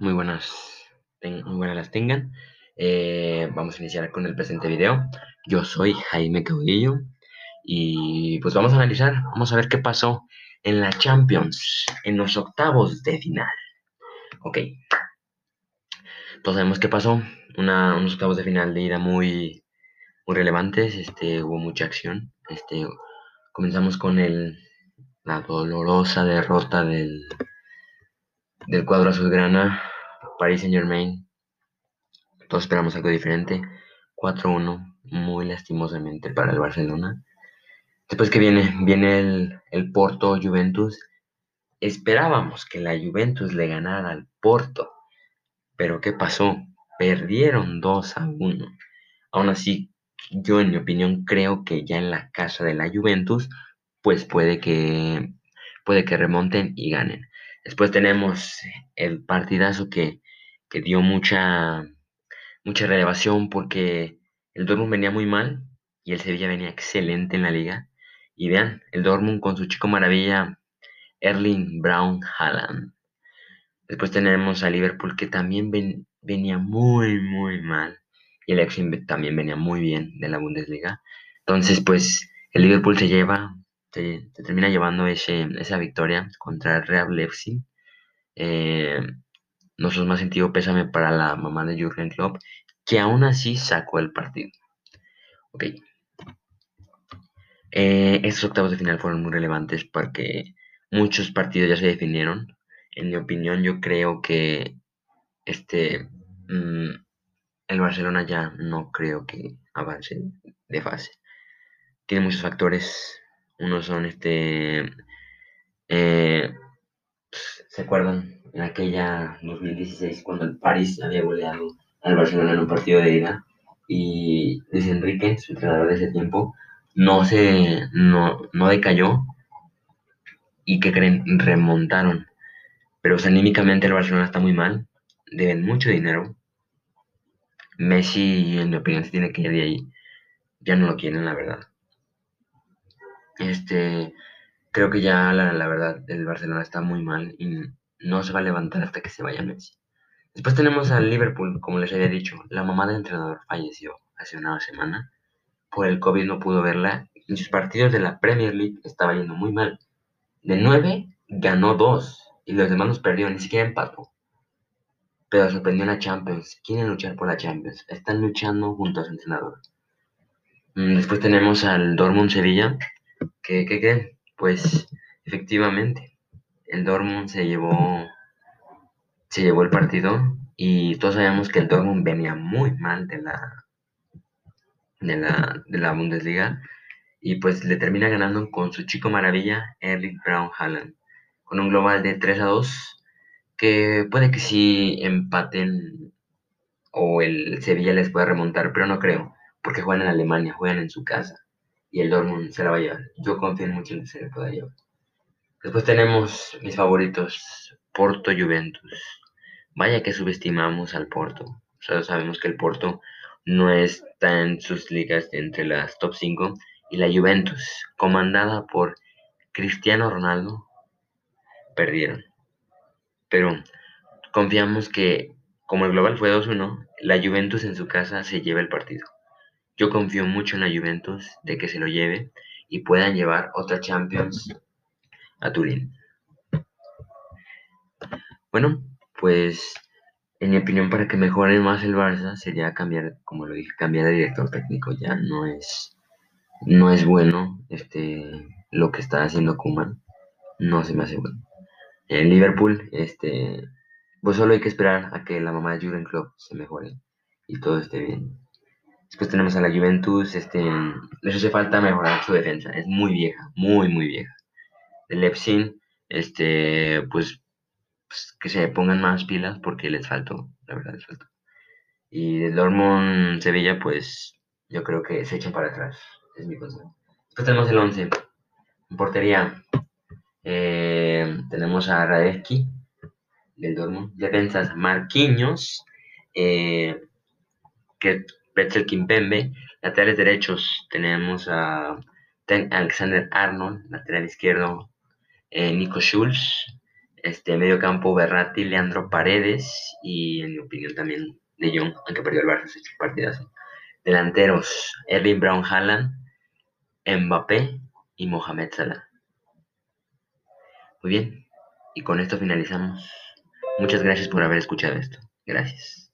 Muy buenas, muy buenas las tengan. Eh, vamos a iniciar con el presente video. Yo soy Jaime Caudillo y pues vamos a analizar, vamos a ver qué pasó en la Champions, en los octavos de final. Ok, todos sabemos qué pasó, unos octavos de final de ida muy, muy relevantes, este, hubo mucha acción. Este, comenzamos con el, la dolorosa derrota del del cuadro azulgrana, Paris Saint Germain. Todos esperamos algo diferente. 4-1, muy lastimosamente para el Barcelona. Después que viene, viene el, el, Porto Juventus. Esperábamos que la Juventus le ganara al Porto. Pero ¿qué pasó? Perdieron 2 a 1. Aún así, yo en mi opinión creo que ya en la casa de la Juventus, pues puede que, puede que remonten y ganen. Después tenemos el partidazo que, dio mucha, mucha relevación porque el Dortmund venía muy mal y el Sevilla venía excelente en la liga. Y vean, el Dortmund con su chico maravilla, Erling Brown Haaland. Después tenemos a Liverpool que también venía muy, muy mal. Y el Ajax también venía muy bien de la Bundesliga. Entonces, pues, el Liverpool se lleva te, termina llevando ese, esa victoria contra el Real Leipzig. Eh, nosotros más sentido pésame para la mamá de Jurgen Klopp, que aún así sacó el partido. Ok. Eh, estos octavos de final fueron muy relevantes porque muchos partidos ya se definieron. En mi opinión, yo creo que este mm, el Barcelona ya no creo que avance de fase. Tiene muchos factores unos son este. Eh, ¿Se acuerdan? En aquella 2016, cuando el París había goleado al Barcelona en un partido de ida. Y Luis Enrique, su entrenador de ese tiempo, no se. no, no decayó. Y que creen, remontaron. Pero anímicamente el Barcelona está muy mal. Deben mucho dinero. Messi, en mi opinión, se tiene que ir de ahí. Ya no lo quieren, la verdad. Este, creo que ya la, verdad el Barcelona está muy mal y no se va a levantar hasta que se vaya Messi. Después tenemos al Liverpool, como les había dicho, la mamá del entrenador falleció hace una semana. Por el COVID no pudo verla. En sus partidos de la Premier League estaba yendo muy mal. De nueve ganó dos y los demás los perdió, ni siquiera empató. Pero sorprendió en la Champions. Quieren luchar por la Champions. Están luchando junto a su entrenador. Mm, después tenemos al Dortmund Sevilla, ¿Qué, qué, qué? Pues efectivamente, el Dortmund se llevó, se llevó el partido y todos sabemos que el Dortmund venía muy mal de la, de la, de la Bundesliga y pues le termina ganando con su chico maravilla, Erling Brown Haaland, con un global de 3 a 2, que puede que sí empaten o el Sevilla les pueda remontar, pero no creo, porque juegan en Alemania, juegan en su casa y el Dortmund se la va a llevar. Yo confío mucho en que se le pueda llevar. Después tenemos mis favoritos, Porto Juventus. Vaya que subestimamos al Porto. Solo sabemos que el Porto no está en sus ligas entre las top 5 y la Juventus, comandada por Cristiano Ronaldo, perdieron. Pero confiamos que, como el global fue 2-1, la Juventus en su casa se lleva el partido. Yo confío mucho en la Juventus de que se lo lleve y puedan llevar otra Champions a Turín. Bueno, pues en mi opinión para que mejore más el Barça sería cambiar, como lo dije, cambiar de director técnico. Ya no es, no es bueno este, lo que está haciendo Kuman. No se me hace bueno. En Liverpool, este, pues solo hay que esperar a que la mamá de Jurgen Klopp se mejore y todo esté bien. Después tenemos a la Juventus, este, les hace falta mejorar su defensa, es muy vieja, muy, muy vieja. El Leipzig, este, pues, pues, que se pongan más pilas porque les faltó, la verdad les faltó. Y el Dortmund Sevilla, pues, yo creo que se echan para atrás, es mi consejo. Después tenemos el 11, en portería, eh, tenemos a Radecki, del Dortmund, defensas Marquinhos, eh, que Petzel Kimpembe. Laterales derechos tenemos a Alexander Arnold, lateral izquierdo, eh, Nico Schulz, Este medio campo, Berratti, Leandro Paredes y en mi opinión también De Jong, aunque perdió el Barça, se hecho partidazo. Delanteros, Erling Brown Haaland, Mbappé y Mohamed Salah. Muy bien, y con esto finalizamos. Muchas gracias por haber escuchado esto. Gracias.